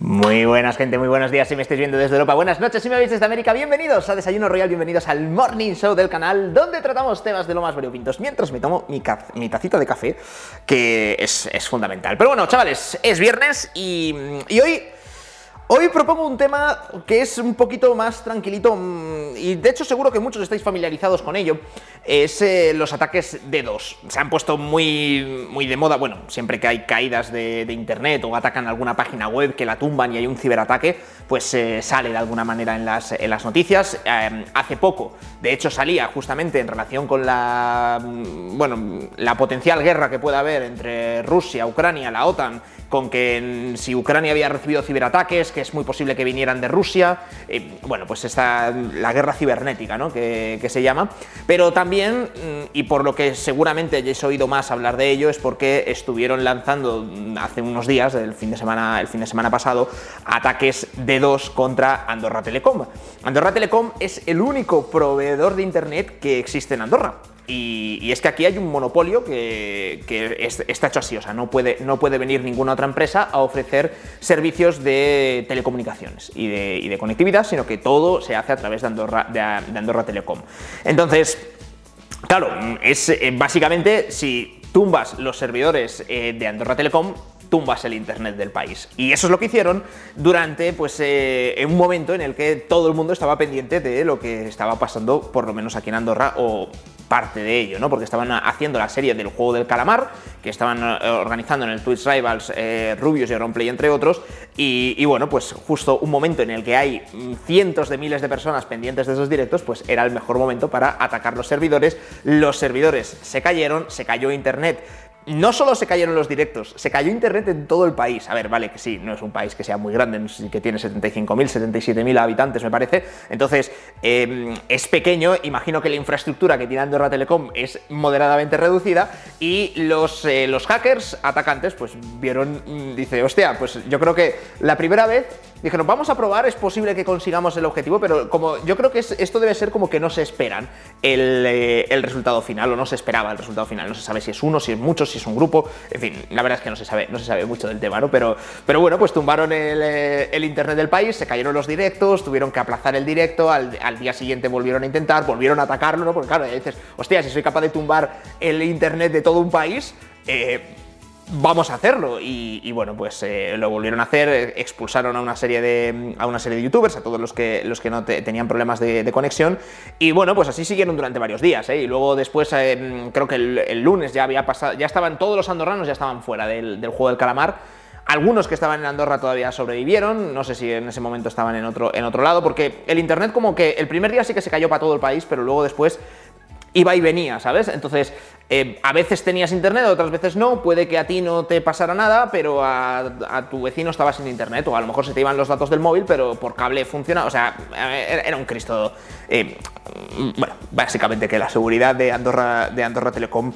Muy buenas, gente, muy buenos días si me estáis viendo desde Europa. Buenas noches si me veis desde América. Bienvenidos a Desayuno Royal, bienvenidos al Morning Show del canal, donde tratamos temas de lo más variopintos mientras me tomo mi, mi tacita de café, que es, es, fundamental. Pero bueno, chavales, es viernes y, y hoy Hoy propongo un tema que es un poquito más tranquilito mm, y de hecho seguro que muchos estáis familiarizados con ello, es eh, los ataques de dos. Se han puesto muy, muy de moda, bueno, siempre que hay caídas de, internet o atacan alguna página web que la tumban y hay un ciberataque, pues eh, sale de alguna manera en las, en las noticias. Em, hace poco, de hecho salía justamente en relación con la, mm, bueno, la potencial guerra que pueda haber entre Rusia, Ucrania, la OTAN con que si Ucrania había recibido ciberataques, que es muy posible que vinieran de Rusia, eh, bueno, pues está la guerra cibernética, ¿no? Que, se llama, pero también, mm, y por lo que seguramente hayáis oído más hablar de ello, es porque estuvieron lanzando hace unos días, el fin de semana, el fin de semana pasado, ataques de dos contra Andorra Telecom. Andorra Telecom es el único proveedor de Internet que existe en Andorra. Y, es que aquí hay un monopolio que, está hecho así, o sea, no puede, no puede venir ninguna otra empresa a ofrecer servicios de telecomunicaciones y de, conectividad, sino que todo se hace a través de Andorra, Telecom. Entonces, claro, es eh, básicamente si tumbas los servidores eh, de Andorra Telecom, tumbas el internet del país. Y eso es lo que hicieron durante pues, eh, un momento en el que todo el mundo estaba pendiente de lo que estaba pasando, por lo menos aquí en Andorra, o parte de ello, ¿no? Porque estaban haciendo la serie del juego del calamar, que estaban eh, organizando en el Twitch Rivals eh, Rubius y Romplay, entre otros, y, bueno, pues justo un momento en el que hay mm, cientos de miles de personas pendientes de esos directos, pues era el mejor momento para atacar los servidores. Los servidores se cayeron, se cayó internet no solo se cayeron los directos, se cayó internet en todo el país. A ver, vale, que sí, no es un país que sea muy grande, que tiene 75.000, 77.000 habitantes, me parece. Entonces, em, es pequeño, imagino que la infraestructura que tiene Andorra Telecom es moderadamente reducida y los, eh, los hackers atacantes, pues vieron, mm, dice, hostia, pues yo creo que la primera vez dijeron, vamos a probar, es posible que consigamos el objetivo, pero como yo creo que esto debe ser como que no se esperan el, eh, el resultado final o no se esperaba el resultado final. No se sabe si es uno, si es mucho, si es un grupo, en fin, la verdad es que no se sabe, no se sabe mucho del tema, ¿no? Pero, pero bueno, pues tumbaron el, eh, internet del país, se cayeron los directos, tuvieron que aplazar el directo, al, día siguiente volvieron a intentar, volvieron a atacarlo, ¿no? Porque claro, dices, hostia, si soy capaz de tumbar el internet de todo un país, eh, vamos a hacerlo. Y, bueno, pues eh, lo volvieron a hacer, expulsaron a una serie de, a una serie de youtubers, a todos los que, los que no tenían problemas de, conexión. Y bueno, pues así siguieron durante varios días. ¿eh? Y luego después, eh, creo que el, lunes ya había pasado, ya estaban todos los andorranos, ya estaban fuera del, del, juego del calamar. Algunos que estaban en Andorra todavía sobrevivieron, no sé si en ese momento estaban en otro, en otro lado, porque el internet como que el primer día sí que se cayó para todo el país, pero luego después iba y venía, ¿sabes? Entonces, eh, a veces tenías internet, otras veces no, puede que a ti no te pasara nada, pero a, tu vecino estaba sin internet, o a lo mejor se te iban los datos del móvil, pero por cable funciona, o sea, era un Cristo. Eh, bueno, básicamente que la seguridad de Andorra, de Andorra Telecom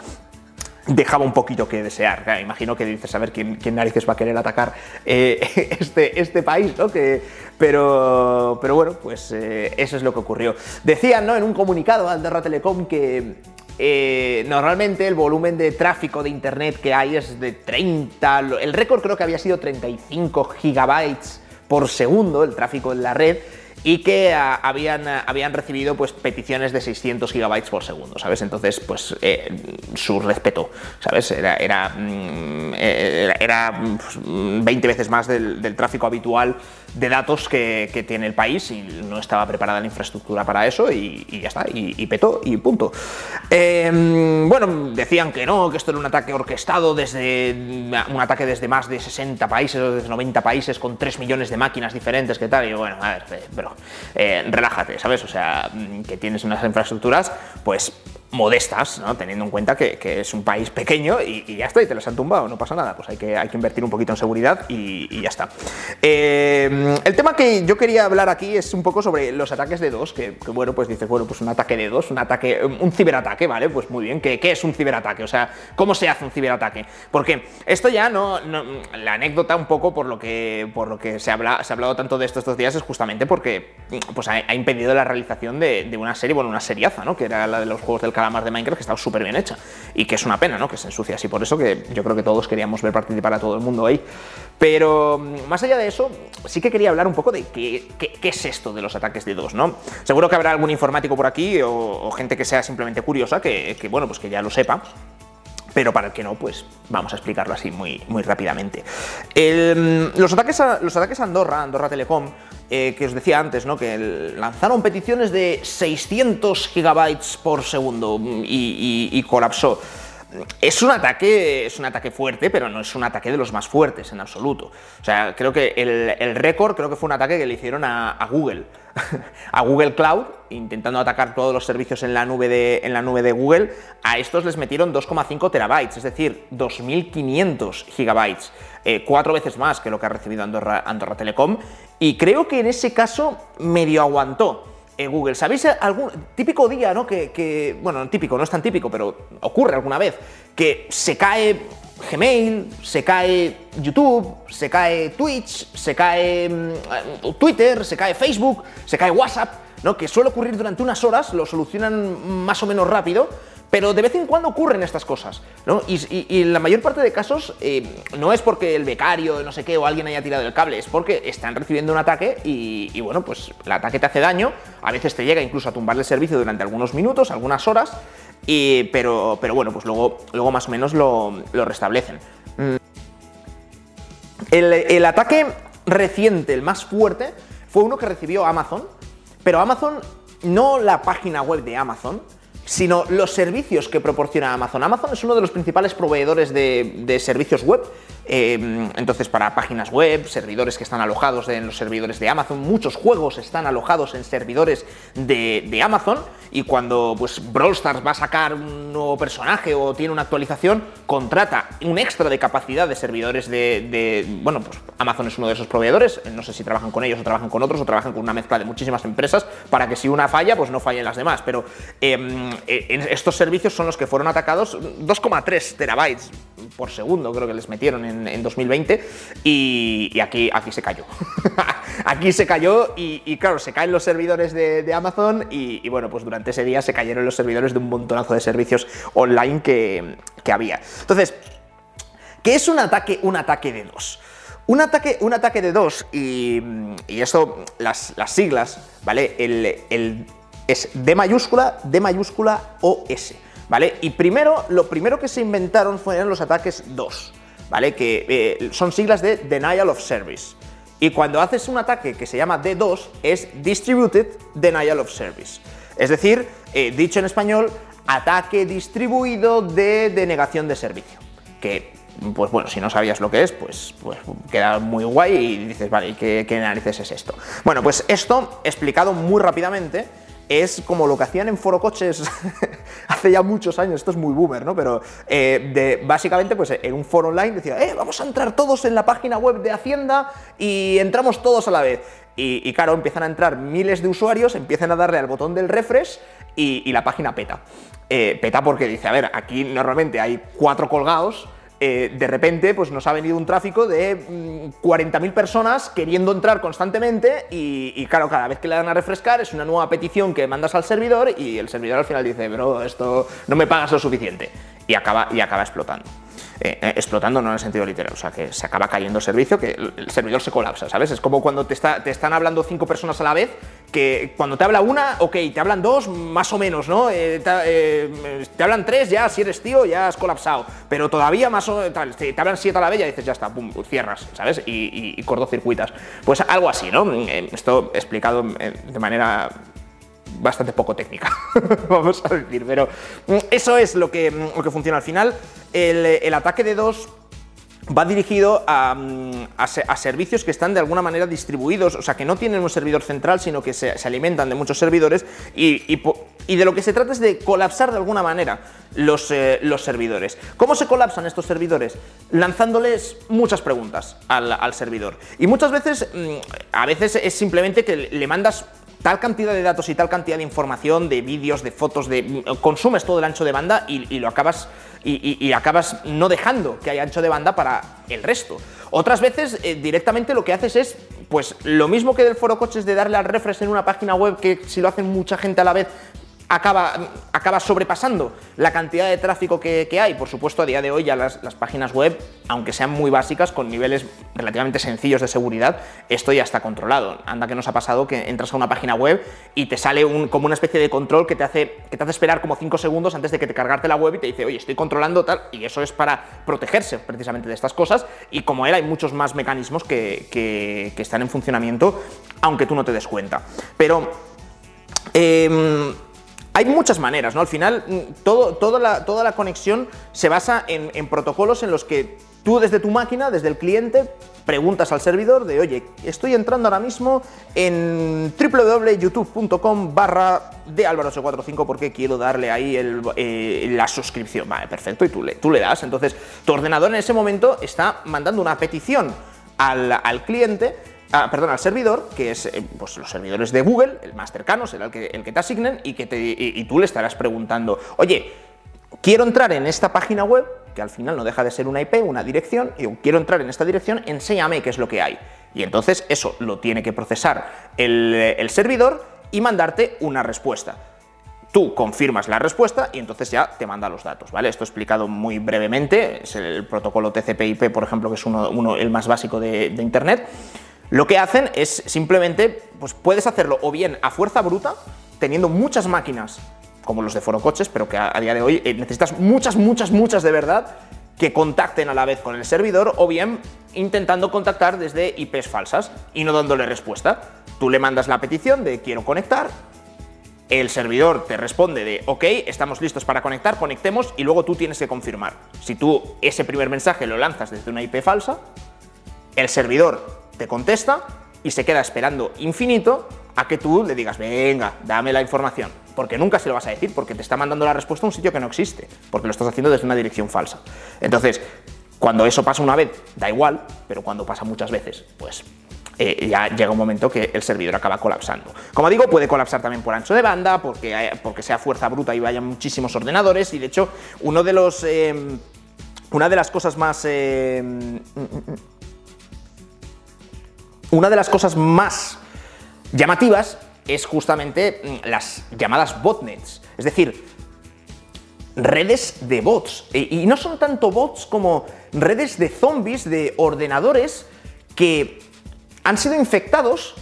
dejaba un poquito que desear. imagino que dices, a ver, ¿quién, quién narices va a querer atacar eh, este, este país, ¿no? Que, pero, pero bueno, pues eh, eso es lo que ocurrió. Decían, ¿no? En un comunicado al Andorra Telecom que eh, normalmente el volumen de tráfico de internet que hay es de 30, el récord creo que había sido 35 gigabytes por segundo, el tráfico en la red, y que ah, habían, ah, habían recibido pues, peticiones de 600 gigabytes por segundo, ¿sabes? Entonces, pues eh, su respeto, ¿sabes? Era, era, mm, eh, era, 20 pues, veces más del, tráfico habitual de datos que, tiene el país y no estaba preparada la infraestructura para eso y, ya está, y, petó y punto. Em, bueno, decían que no, que esto era un ataque orquestado desde un ataque desde más de 60 países o desde 90 países con 3 millones de máquinas diferentes, que tal, y bueno, a ver, pero eh, relájate, ¿sabes? O sea, mm, que tienes unas infraestructuras, pues modestas, ¿no? teniendo en cuenta que, es un país pequeño y, ya está, y te los han tumbado, no pasa nada, pues hay que, hay que invertir un poquito en seguridad y, ya está. Eh, el tema que yo quería hablar aquí es un poco sobre los ataques de dos, que, bueno, pues dices, bueno, pues un ataque de dos, un ataque, un ciberataque, ¿vale? Pues muy bien, ¿qué, es un ciberataque? O sea, ¿cómo se hace un ciberataque? Porque esto ya no, la anécdota un poco por lo que, por lo que se, habla, se ha hablado tanto de estos dos días es justamente porque pues ha, impedido la realización de, una serie, bueno, una seriaza, ¿no? Que era la de los Juegos del Canal la mar de Minecraft que estaba súper bien hecha y que es una pena, ¿no? Que se ensucie así. Por eso que yo creo que todos queríamos ver participar a todo el mundo ahí. Pero mm, más allá de eso, sí que quería hablar un poco de qué, qué, es esto de los ataques de dos, ¿no? Seguro que habrá algún informático por aquí o, gente que sea simplemente curiosa que, que, bueno, pues que ya lo sepa pero para el que no, pues vamos a explicarlo así muy, muy rápidamente. Mm, los, ataques a, los ataques a Andorra, Andorra Telecom, eh, que os decía antes, ¿no? que lanzaron peticiones de 600 gigabytes por segundo y, colapsó. Es un ataque, es un ataque fuerte, pero no es un ataque de los más fuertes en absoluto. O sea, creo que el, récord creo que fue un ataque que le hicieron a Google. a Google Cloud, intentando atacar todos los servicios en la nube de, en la nube de Google, a estos les metieron 2,5 terabytes, es decir, 2.500 gigabytes, eh, cuatro veces más que lo que ha recibido Andorra, Andorra Telecom, y creo que en ese caso medio aguantó. Eh, Google. ¿Sabéis algún típico día, ¿no? Que, que, bueno, típico, no es tan típico, pero ocurre alguna vez, que se cae Gmail, se cae YouTube, se cae Twitch, se cae mm, Twitter, se cae Facebook, se cae WhatsApp, ¿no? que suele ocurrir durante unas horas, lo solucionan más o menos rápido, pero de vez en cuando ocurren estas cosas, ¿no? Y, en la mayor parte de casos eh, no es porque el becario, no sé qué, o alguien haya tirado el cable, es porque están recibiendo un ataque y, y bueno, pues el ataque te hace daño, a veces te llega incluso a tumbarle el servicio durante algunos minutos, algunas horas, pero, pero bueno, pues luego, luego más o menos lo, restablecen. Mm. El, ataque reciente, el más fuerte, fue uno que recibió Amazon, pero Amazon, no la página web de Amazon, sino los servicios que proporciona Amazon. Amazon es uno de los principales proveedores de, servicios web Em, entonces, para páginas web, servidores que están alojados en los servidores de Amazon, muchos juegos están alojados en servidores de, Amazon. Y cuando pues, Brawl Stars va a sacar un nuevo personaje o tiene una actualización, contrata un extra de capacidad de servidores de, Bueno, pues Amazon es uno de esos proveedores. No sé si trabajan con ellos o trabajan con otros o trabajan con una mezcla de muchísimas empresas para que si una falla, pues no fallen las demás. Pero em, e, estos servicios son los que fueron atacados 2,3 terabytes por segundo, creo que les metieron en, 2020, y, aquí, aquí se cayó. aquí se cayó y, claro, se caen los servidores de, Amazon y, bueno, pues durante ese día se cayeron los servidores de un montonazo de servicios online que, había. Entonces, ¿qué es un ataque, un ataque de dos? Un ataque, un ataque de dos, y, esto, las, siglas, ¿vale? Es D mayúscula, D mayúscula o S. ¿vale? Y primero, lo primero que se inventaron fueron los ataques 2, ¿vale? Que eh, son siglas de Denial of Service. Y cuando haces un ataque que se llama D2, es Distributed Denial of Service. Es decir, eh, dicho en español, ataque distribuido de denegación de servicio. Que, pues bueno, si no sabías lo que es, pues, pues queda muy guay y dices, vale, ¿qué, ¿qué narices es esto? Bueno, pues esto, explicado muy rápidamente, es como lo que hacían en Foro Coches hace ya muchos años, esto es muy boomer, ¿no? Pero eh, de, básicamente, pues en un foro online decía, eh, vamos a entrar todos en la página web de Hacienda y entramos todos a la vez. Y, claro, empiezan a entrar miles de usuarios, empiezan a darle al botón del refresh y, la página peta. Eh, peta porque dice, a ver, aquí normalmente hay cuatro colgados, eh, de repente pues nos ha venido un tráfico de 40.000 mm, personas queriendo entrar constantemente y, claro, cada vez que le dan a refrescar es una nueva petición que mandas al servidor y el servidor al final dice, bro, esto no me pagas lo suficiente y acaba, y acaba explotando. Eh, eh, explotando no en el sentido literal, o sea, que se acaba cayendo el servicio, que el servidor se colapsa, ¿sabes? Es como cuando te, está, te están hablando cinco personas a la vez, que cuando te habla una, ok, te hablan dos, más o menos, ¿no? Eh, te, hablan tres, ya, si eres tío, ya has colapsado, pero todavía más o menos, te, hablan siete a la vez, ya dices, ya está, pum, cierras, ¿sabes? Y, y, cortocircuitas. Pues algo así, ¿no? Esto explicado de manera bastante poco técnica, vamos a decir, pero mm, eso es lo que, mm, lo que funciona al final. El, ataque de dos va dirigido mm, a, servicios que están de alguna manera distribuidos, o sea, que no tienen un servidor central, sino que se, alimentan de muchos servidores y, de lo que se trata es de colapsar de alguna manera los, eh, los servidores. ¿Cómo se colapsan estos servidores? Lanzándoles muchas preguntas al, al servidor. Y muchas veces, a veces es simplemente que le mandas tal cantidad de datos y tal cantidad de información, de vídeos, de fotos, de consumes todo el ancho de banda y, lo acabas y, acabas no dejando que haya ancho de banda para el resto. Otras veces eh, directamente lo que haces es pues lo mismo que del foro coches de darle al refresh en una página web que si lo hacen mucha gente a la vez acaba, acaba sobrepasando la cantidad de tráfico que, hay. Por supuesto, a día de hoy ya las, páginas web, aunque sean muy básicas, con niveles relativamente sencillos de seguridad, esto ya está controlado. Anda que nos ha pasado que entras a una página web y te sale un, como una especie de control que te, hace, que te hace esperar como 5 segundos antes de que te cargarte la web y te dice, oye, estoy controlando tal, y eso es para protegerse precisamente de estas cosas, y como él hay muchos más mecanismos que, que, están en funcionamiento, aunque tú no te des cuenta. Pero... Em, hay muchas maneras, ¿no? Al final, mm, toda, la, toda la conexión se basa en, protocolos en los que tú desde tu máquina, desde el cliente, preguntas al servidor de, oye, estoy entrando ahora mismo en www.youtube.com barra de Álvaro845 porque quiero darle ahí eh, la suscripción. Vale, perfecto, y tú le, tú le das. Entonces, tu ordenador en ese momento está mandando una petición al, al cliente ah, perdón, al servidor, que es eh, pues, los servidores de Google, el más cercano será el que, el que te asignen y, que te, y, tú le estarás preguntando, oye, quiero entrar en esta página web, que al final no deja de ser una IP, una dirección, y quiero entrar en esta dirección, enséñame qué es lo que hay. Y entonces eso lo tiene que procesar el, servidor y mandarte una respuesta. Tú confirmas la respuesta y entonces ya te manda los datos, ¿vale? Esto explicado muy brevemente, es el protocolo TCP/IP, por ejemplo, que es uno, el más básico de Internet. Lo que hacen es simplemente, pues puedes hacerlo o bien a fuerza bruta, teniendo muchas máquinas, como los de Foro Coches, pero que a, día de hoy eh, necesitas muchas, muchas, muchas de verdad que contacten a la vez con el servidor, o bien intentando contactar desde IPs falsas y no dándole respuesta. Tú le mandas la petición de quiero conectar, el servidor te responde de ok, estamos listos para conectar, conectemos y luego tú tienes que confirmar. Si tú ese primer mensaje lo lanzas desde una IP falsa, el servidor te contesta y se queda esperando infinito a que tú le digas, venga, dame la información. Porque nunca se lo vas a decir, porque te está mandando la respuesta a un sitio que no existe, porque lo estás haciendo desde una dirección falsa. Entonces, cuando eso pasa una vez, da igual, pero cuando pasa muchas veces, pues eh, ya llega un momento que el servidor acaba colapsando. Como digo, puede colapsar también por ancho de banda, porque, porque sea fuerza bruta y vaya muchísimos ordenadores, y de hecho, uno de los... Eh, una de las cosas más... Eh, una de las cosas más llamativas es justamente mm, las llamadas botnets, es decir, redes de bots. Y no son tanto bots como redes de zombies, de ordenadores que han sido infectados,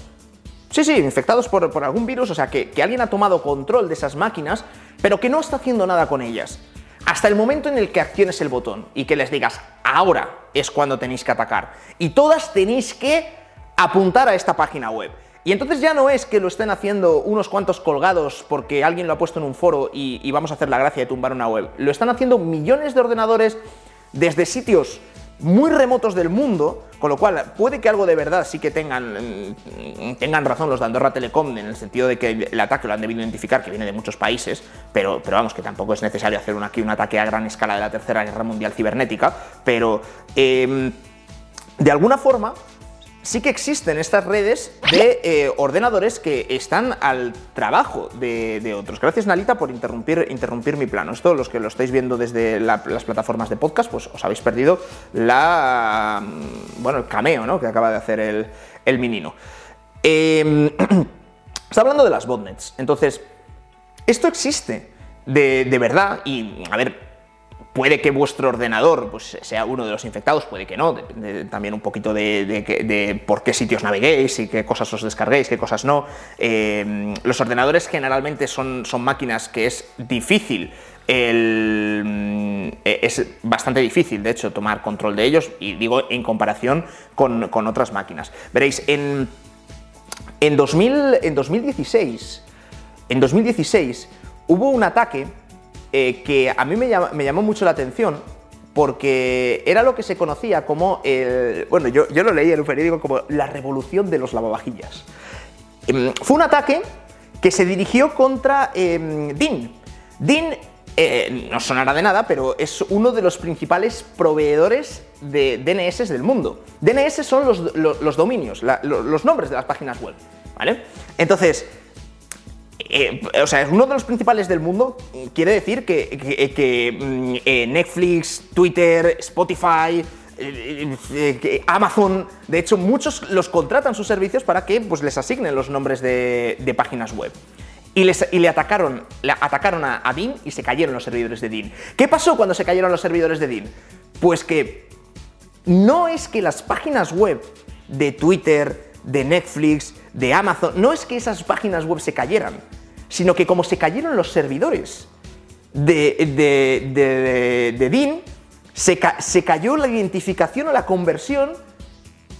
sí, sí, infectados por, algún virus, o sea, que, que alguien ha tomado control de esas máquinas, pero que no está haciendo nada con ellas. Hasta el momento en el que acciones el botón y que les digas, ahora es cuando tenéis que atacar. Y todas tenéis que apuntar a esta página web. Y entonces ya no es que lo estén haciendo unos cuantos colgados porque alguien lo ha puesto en un foro y, vamos a hacer la gracia de tumbar una web. Lo están haciendo millones de ordenadores desde sitios muy remotos del mundo, con lo cual puede que algo de verdad sí que tengan, mm, tengan razón los de Andorra Telecom en el sentido de que el ataque lo han debido identificar, que viene de muchos países, pero, pero vamos, que tampoco es necesario hacer un, aquí un ataque a gran escala de la Tercera Guerra Mundial cibernética, pero em, de alguna forma sí que existen estas redes de eh, ordenadores que están al trabajo de, otros. Gracias, Nalita, por interrumpir, interrumpir mi plano. Esto, los que lo estáis viendo desde las plataformas de podcast, pues os habéis perdido la, mm, bueno, el cameo ¿no? que acaba de hacer el, el menino. Em, está hablando de las botnets. Entonces, esto existe de, de verdad y, a ver, Puede que vuestro ordenador pues, sea uno de los infectados, puede que no, depende también un poquito de, por qué sitios naveguéis y qué cosas os descarguéis, qué cosas no. Eh, los ordenadores generalmente son, son máquinas que es difícil el, eh, es bastante difícil, de hecho, tomar control de ellos, y digo en comparación con, otras máquinas. Veréis, en, en, 2000, en 2016, en 2016 hubo un ataque eh, que a mí me, llamó mucho la atención porque era lo que se conocía como. Bueno, yo, lo leí en un periódico como la revolución de los lavavajillas. Em, fue un ataque que se dirigió contra eh, DIN. DIN eh, no sonará de nada, pero es uno de los principales proveedores de DNS del mundo. DNS son los, dominios, los nombres de las páginas web, ¿vale? Entonces, eh, o sea, es uno de los principales del mundo, quiere decir que, mm, eh, Netflix, Twitter, Spotify, eh, Amazon, de hecho muchos los contratan sus servicios para que pues, les asignen los nombres de, páginas web. y, le atacaron, le atacaron a, a DIN y se cayeron los servidores de DIN. ¿Qué pasó cuando se cayeron los servidores de DIN? Pues que no es que las páginas web de Twitter, de Netflix, de Amazon, no es que esas páginas web se cayeran, sino que como se cayeron los servidores de, de, de, DIN, se, se cayó la identificación o la conversión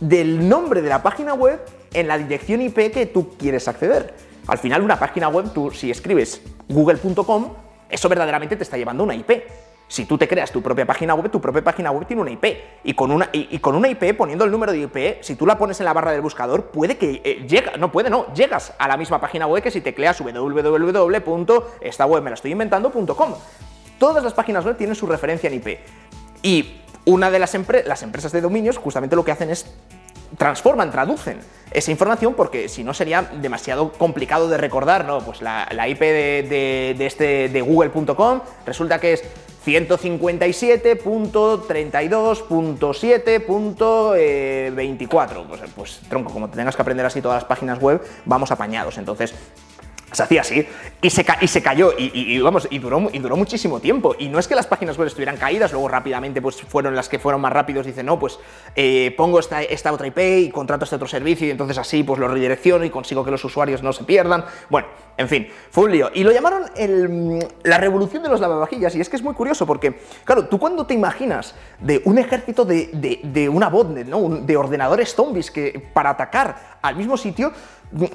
del nombre de la página web en la dirección IP que tú quieres acceder. Al final, una página web, tú si escribes google.com, eso verdaderamente te está llevando una IP. Si tú te creas tu propia página web, tu propia página web tiene una IP. Y con una, y, con una IP, poniendo el número de IP, si tú la pones en la barra del buscador, puede que eh, llega, no puede, no, llegas a la misma página web que si tecleas www.esta web me la estoy inventando.com. Todas las páginas web tienen su referencia en IP. Y una de las, las empresas de dominios justamente lo que hacen es transforman, traducen esa información porque si no sería demasiado complicado de recordar, ¿no? Pues la, IP de, este, de google.com resulta que es 157.32.7.24. Pues, pues tronco, como te tengas que aprender así todas las páginas web, vamos apañados. Entonces, se hacía así y se, y se cayó y, vamos y duró, y duró muchísimo tiempo. Y no es que las páginas web estuvieran caídas luego rápidamente pues fueron las que fueron más rápidos dicen no pues eh, pongo esta, esta otra IP y contrato este otro servicio y entonces así pues lo redirecciono y consigo que los usuarios no se pierdan bueno en fin fue un lío. Y lo llamaron la revolución de los lavavajillas y es que es muy curioso porque claro tú cuando te imaginas de un ejército de, de, una botnet ¿no? de ordenadores zombies que para atacar al mismo sitio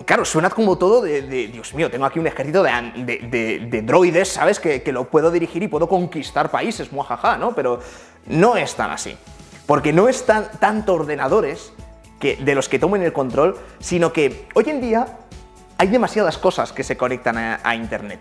Claro, suena como todo de, Dios mío, tengo aquí un ejército de, droides, ¿sabes? Que, lo puedo dirigir y puedo conquistar países, muajaja, ¿no? Pero no es tan así. Porque no están tanto ordenadores que, de los que tomen el control, sino que hoy en día hay demasiadas cosas que se conectan a, Internet.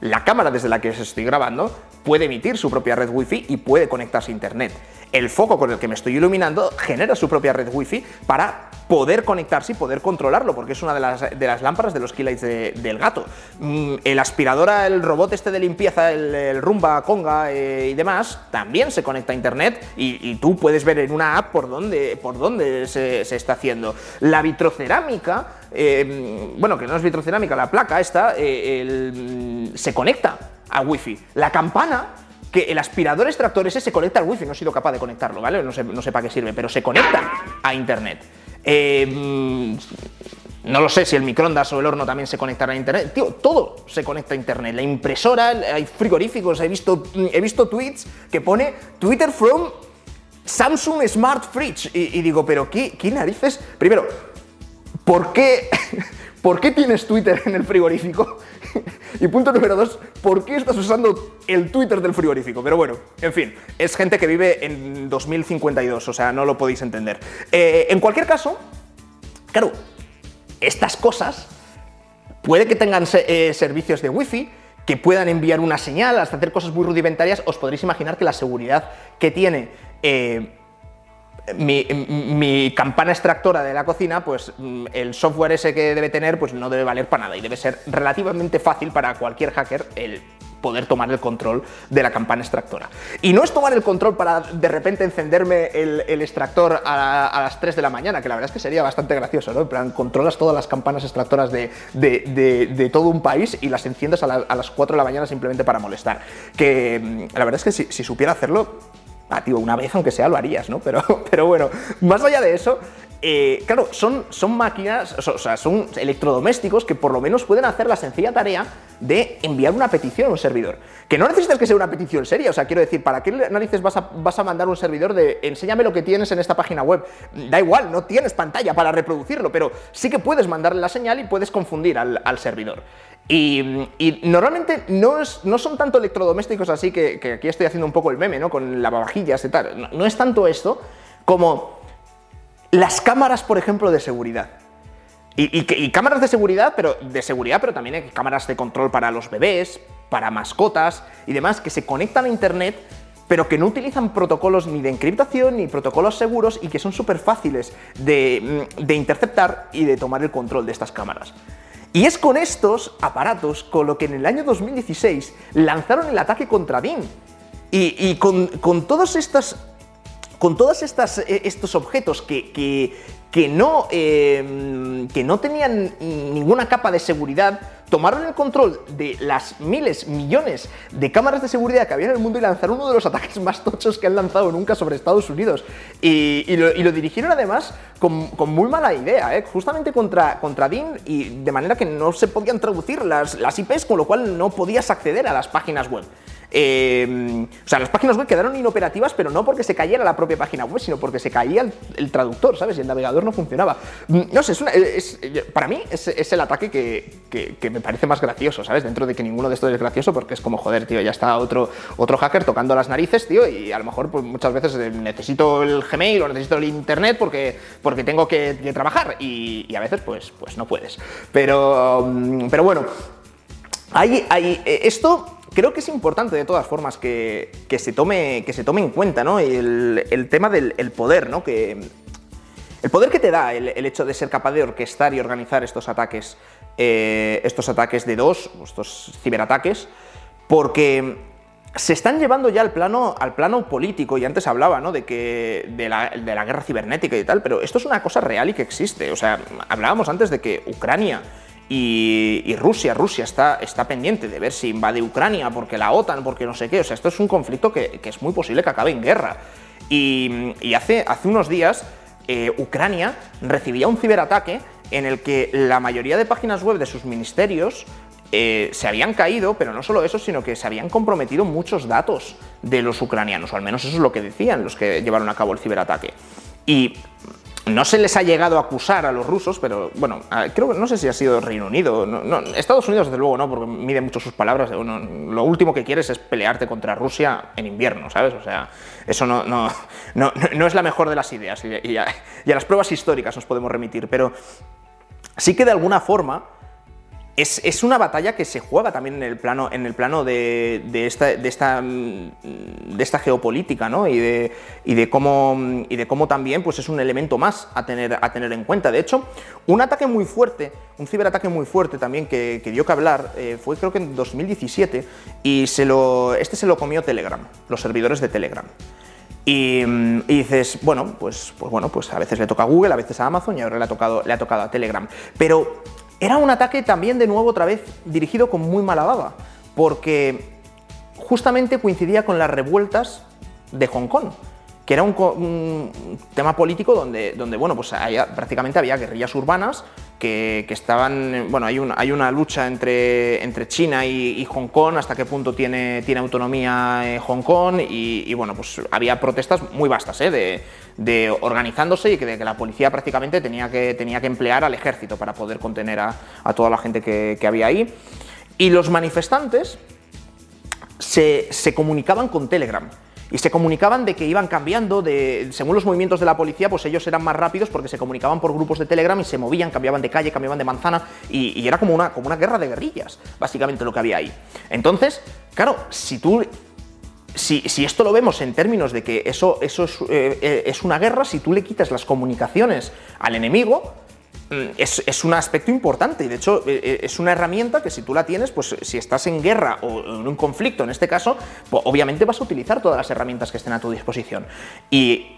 La cámara desde la que os estoy grabando puede emitir su propia red Wi-Fi y puede conectarse a Internet. El foco con el que me estoy iluminando genera su propia red Wi-Fi para poder conectarse y poder controlarlo, porque es una de las, de las lámparas de los keylights del gato. Mm, el aspiradora, el robot este de limpieza, el, Rumba, Conga eh, y demás, también se conecta a internet y, tú puedes ver en una app por dónde, por dónde se, está haciendo. La vitrocerámica, eh, bueno, que no es vitrocerámica, la placa esta, eh, mm, se conecta a Wi-Fi. La campana que el aspirador extractor ese se conecta al wifi, no he sido capaz de conectarlo, ¿vale? No sé, no sé para qué sirve, pero se conecta a internet. Eh, no lo sé si el microondas o el horno también se conectará a internet. Tío, todo se conecta a internet. La impresora, hay frigoríficos, he visto, he visto tweets que pone Twitter from Samsung Smart Fridge. Y, digo, pero ¿qué, ¿qué, narices? Primero, ¿por qué, ¿por qué tienes Twitter en el frigorífico? y punto número dos, ¿por qué estás usando el Twitter del frigorífico? Pero bueno, en fin, es gente que vive en 2052, o sea, no lo podéis entender. Eh, en cualquier caso, claro, estas cosas puede que tengan eh, servicios de wifi, que puedan enviar una señal, hasta hacer cosas muy rudimentarias, os podréis imaginar que la seguridad que tiene eh, mi, campana extractora de la cocina, pues mm, el software ese que debe tener, pues no debe valer para nada y debe ser relativamente fácil para cualquier hacker el poder tomar el control de la campana extractora. Y no es tomar el control para de repente encenderme el, extractor a, las 3 de la mañana, que la verdad es que sería bastante gracioso, ¿no? En plan, controlas todas las campanas extractoras de, todo un país y las enciendes a, las 4 de la mañana simplemente para molestar. Que mm, la verdad es que si supiera hacerlo, ah, tío, una vez aunque sea lo harías, ¿no? Pero, pero bueno, más allá de eso, eh, claro, son, son máquinas, o sea, son electrodomésticos que por lo menos pueden hacer la sencilla tarea de enviar una petición a un servidor. Que no necesitas que sea una petición seria, o sea, quiero decir, ¿para qué narices vas a, vas a mandar un servidor de enséñame lo que tienes en esta página web? Da igual, no tienes pantalla para reproducirlo, pero sí que puedes mandarle la señal y puedes confundir al, servidor. Y, normalmente no, es, no, son tanto electrodomésticos así que, aquí estoy haciendo un poco el meme, ¿no? Con lavavajillas y tal. no es tanto esto como las cámaras, por ejemplo, de seguridad. Y, cámaras de seguridad, pero de seguridad, pero también cámaras de control para los bebés, para mascotas y demás que se conectan a internet, pero que no utilizan protocolos ni de encriptación ni protocolos seguros y que son súper fáciles de, mm, de interceptar y de tomar el control de estas cámaras. Y es con estos aparatos con lo que en el año 2016 lanzaron el ataque contra DIN. Y, con, con todas estas con todos eh, estos objetos que, que, no, eh, que no tenían ninguna capa de seguridad, tomaron el control de las miles, millones de cámaras de seguridad que había en el mundo y lanzaron uno de los ataques más tochos que han lanzado nunca sobre Estados Unidos. Y, lo, dirigieron además con, muy mala idea, ¿eh? justamente contra, contra y de manera que no se podían traducir las, las IPs, con lo cual no podías acceder a las páginas web. Em, o sea, las páginas web quedaron inoperativas, pero no porque se cayera la propia página web, sino porque se caía el, traductor, ¿sabes? Y el navegador no funcionaba. Mm, no sé, es, para mí es, el ataque que, me parece más gracioso, ¿sabes? Dentro de que ninguno de estos es gracioso, porque es como, joder, tío, ya está otro, otro hacker tocando las narices, tío, y a lo mejor pues, muchas veces eh, necesito el Gmail o necesito el Internet porque, porque tengo que, trabajar y, a veces pues, pues no puedes. Pero, mm, pero bueno, hay, hay, eh, esto creo que es importante de todas formas que, se, tome, que se tome en cuenta ¿no? el, tema del poder, ¿no? que, el poder que te da el, hecho de ser capaz de orquestar y organizar estos ataques, eh, estos ataques de dos, estos ciberataques, porque se están llevando ya al plano, al plano político, y antes hablaba ¿no? de, que, de la, de, la, guerra cibernética y tal, pero esto es una cosa real y que existe. O sea, hablábamos antes de que Ucrania y, Rusia, Rusia está, está pendiente de ver si invade Ucrania porque la OTAN, porque no sé qué. O sea, esto es un conflicto que, es muy posible que acabe en guerra. Y, hace, hace unos días eh, Ucrania recibía un ciberataque en el que la mayoría de páginas web de sus ministerios eh, se habían caído, pero no solo eso, sino que se habían comprometido muchos datos de los ucranianos, o al menos eso es lo que decían los que llevaron a cabo el ciberataque. Y no se les ha llegado a acusar a los rusos, pero bueno, creo que no sé si ha sido Reino Unido. Estados Unidos, desde luego, no, porque mide mucho sus palabras. lo último que quieres es pelearte contra Rusia en invierno, ¿sabes? O sea, eso no, no, no, es la mejor de las ideas. Y a las pruebas históricas nos podemos remitir, pero sí que de alguna forma es, una batalla que se juega también en el plano, en el plano de, esta, de, esta, de esta geopolítica, ¿no? Y de, y de, cómo, y de cómo también pues, es un elemento más a tener, a tener en cuenta. De hecho, un ataque muy fuerte, un ciberataque muy fuerte también que, dio que hablar, eh, fue creo que en 2017, y se lo, este se lo comió Telegram, los servidores de Telegram. Y, dices, bueno, pues, pues bueno, pues a veces le toca a Google, a veces a Amazon y ahora le ha tocado, le ha tocado a Telegram. Pero era un ataque también de nuevo otra vez dirigido con muy mala baba, porque justamente coincidía con las revueltas de Hong Kong, que era un, tema político donde, donde bueno, pues prácticamente había guerrillas urbanas que, estaban, bueno, hay, hay una lucha entre, entre China y, Hong Kong, hasta qué punto tiene, tiene autonomía eh, Hong Kong, y, bueno, pues había protestas muy vastas, ¿eh? de organizándose y que, de que la policía prácticamente tenía que, tenía que emplear al ejército para poder contener a, toda la gente que, había ahí. Y los manifestantes se, comunicaban con Telegram y se comunicaban de que iban cambiando, de, según los movimientos de la policía, pues ellos eran más rápidos porque se comunicaban por grupos de Telegram y se movían, cambiaban de calle, cambiaban de manzana y, era como una, como una guerra de guerrillas, básicamente lo que había ahí. Entonces, claro, si tú si, esto lo vemos en términos de que eso, eso eh, eh, es, una guerra, si tú le quitas las comunicaciones al enemigo, mm, es, un aspecto importante y de hecho eh, es una herramienta que si tú la tienes, pues si estás en guerra o en un conflicto en este caso, pues obviamente vas a utilizar todas las herramientas que estén a tu disposición. Y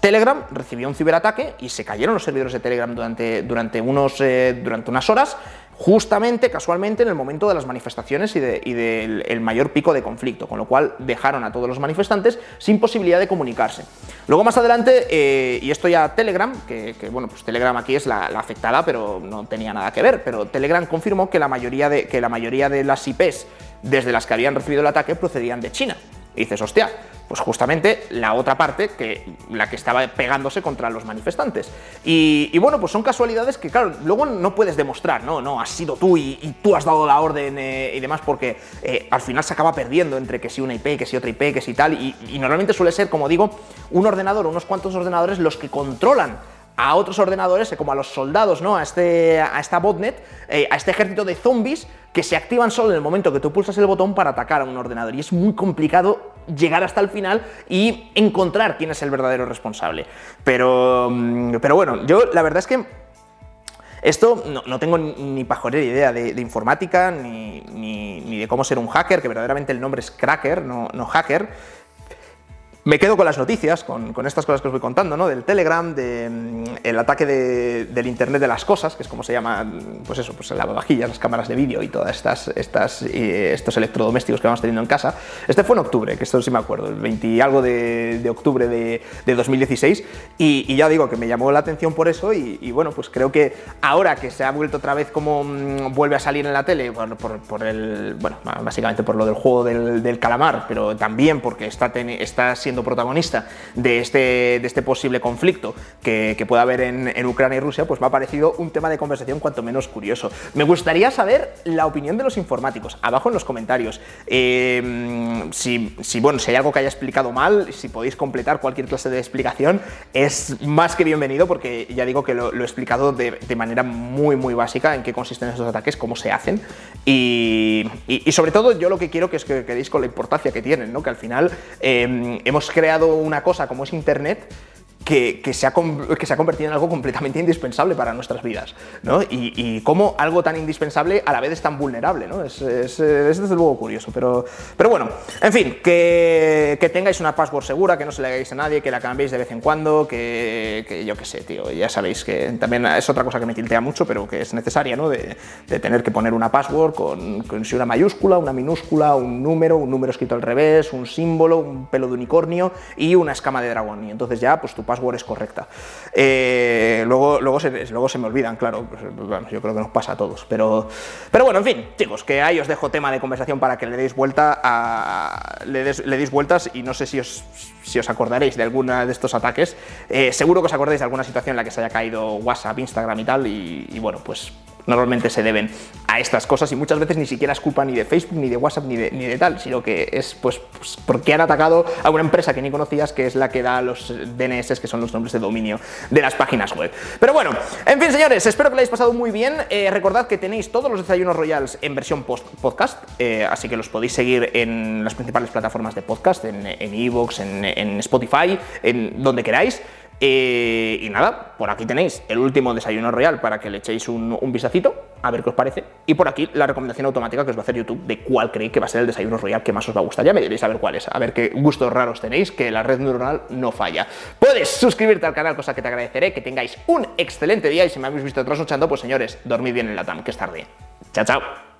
Telegram recibió un ciberataque y se cayeron los servidores de Telegram durante, durante, unos, durante unas horas justamente, casualmente, en el momento de las manifestaciones y, del mayor pico de conflicto, con lo cual dejaron a todos los manifestantes sin posibilidad de comunicarse. Luego más adelante, eh, y esto ya Telegram, que, bueno, pues Telegram aquí es la, afectada, pero no tenía nada que ver, pero Telegram confirmó que la mayoría de, que la mayoría de las IPs desde las que habían recibido el ataque procedían de China. Y dices, hostia, pues justamente la otra parte, que la que estaba pegándose contra los manifestantes. Y, bueno, pues son casualidades que, claro, luego no puedes demostrar, no, no, has sido tú y, tú has dado la orden eh, y demás, porque eh, al final se acaba perdiendo entre que si una IP, que si otra IP, que si tal, y, normalmente suele ser, como digo, un ordenador, unos cuantos ordenadores los que controlan a otros ordenadores, como a los soldados, ¿no? A, este, a esta botnet, eh, a este ejército de zombies que se activan solo en el momento que tú pulsas el botón para atacar a un ordenador. Y es muy complicado llegar hasta el final y encontrar quién es el verdadero responsable. Pero, mm, pero bueno, yo la verdad es que esto no, tengo ni pajolera idea de, informática, ni, ni, de cómo ser un hacker, que verdaderamente el nombre es cracker, no, no hacker. Me quedo con las noticias, con, estas cosas que os voy contando, ¿no? Del Telegram, del mm, ataque del Internet de las cosas, que es como se llama, pues eso, pues lavavajillas, las cámaras de vídeo y todas estas, estas eh, estos electrodomésticos que vamos teniendo en casa. Este fue en octubre, que esto sí me acuerdo, el 20 y algo de, octubre de, 2016, y, ya digo que me llamó la atención por eso, y, bueno, pues creo que ahora que se ha vuelto otra vez como mm, vuelve a salir en la tele, por, por, el, bueno, básicamente por lo del juego del, calamar, pero también porque está, está siendo protagonista de este, de este posible conflicto que, pueda haber en, Ucrania y Rusia, pues me ha parecido un tema de conversación cuanto menos curioso. Me gustaría saber la opinión de los informáticos, abajo en los comentarios. Eh, si, si, bueno, si hay algo que haya explicado mal, si podéis completar cualquier clase de explicación, es más que bienvenido porque ya digo que lo, he explicado de, manera muy, muy básica en qué consisten estos ataques, cómo se hacen y, sobre todo yo lo que quiero que es que quedéis con la importancia que tienen, ¿no? que al final eh, hemos creado una cosa como es Internet que, se ha, que, se ha, convertido en algo completamente indispensable para nuestras vidas, ¿no? Y, y cómo algo tan indispensable a la vez es tan vulnerable, ¿no? Es, es, desde luego curioso, pero, pero bueno, en fin, que, que, tengáis una password segura, que no se le hagáis a nadie, que la cambiéis de vez en cuando, que, yo qué sé, tío, ya sabéis que también es otra cosa que me tiltea mucho, pero que es necesaria, ¿no? De, de tener que poner una password con, con una mayúscula, una minúscula, un número, un número escrito al revés, un símbolo, un pelo de unicornio y una escama de dragón, y entonces ya, pues tu password password es correcta. Eh, luego, luego, se, luego se me olvidan, claro, pues, yo creo que nos pasa a todos. Pero, pero bueno, en fin, chicos, que ahí os dejo tema de conversación para que le deis vuelta le, deis vueltas y no sé si os, si os acordaréis de alguna de estos ataques. Eh, seguro que os acordáis de alguna situación en la que se haya caído WhatsApp, Instagram y tal, y bueno, pues normalmente se deben a estas cosas y muchas veces ni siquiera es culpa ni de Facebook, ni de WhatsApp, ni de, ni de tal, sino que es pues, pues, porque han atacado a una empresa que ni conocías, que es la que da los DNS, que son los nombres de dominio de las páginas web. Pero bueno, en fin, señores, espero que lo hayáis pasado muy bien. Eh, recordad que tenéis todos los desayunos royals en versión post podcast, eh, así que los podéis seguir en las principales plataformas de podcast, en Evox, en, Spotify, en donde queráis. Eh, y nada, por aquí tenéis el último desayuno royal para que le echéis un, un, vistacito, a ver qué os parece. Y por aquí la recomendación automática que os va a hacer YouTube de cuál creéis que va a ser el desayuno royal que más os va a gustar. Ya me diréis a ver cuál es, a ver qué gustos raros tenéis, que la red neuronal no falla. Puedes suscribirte al canal, cosa que te agradeceré, que tengáis un excelente día y si me habéis visto trasnochando, pues señores, dormid bien en la TAM, que es tarde. Chao, chao.